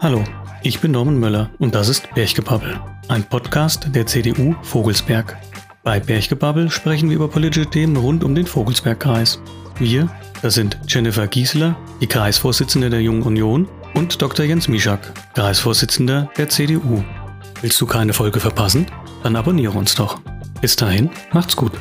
Hallo, ich bin Norman Möller und das ist Berchgebabbel, ein Podcast der CDU Vogelsberg. Bei Berchgebabbel sprechen wir über politische Themen rund um den Vogelsbergkreis. Wir, das sind Jennifer Giesler, die Kreisvorsitzende der Jungen Union, und Dr. Jens Mischak, Kreisvorsitzender der CDU. Willst du keine Folge verpassen? Dann abonniere uns doch. Bis dahin, macht's gut.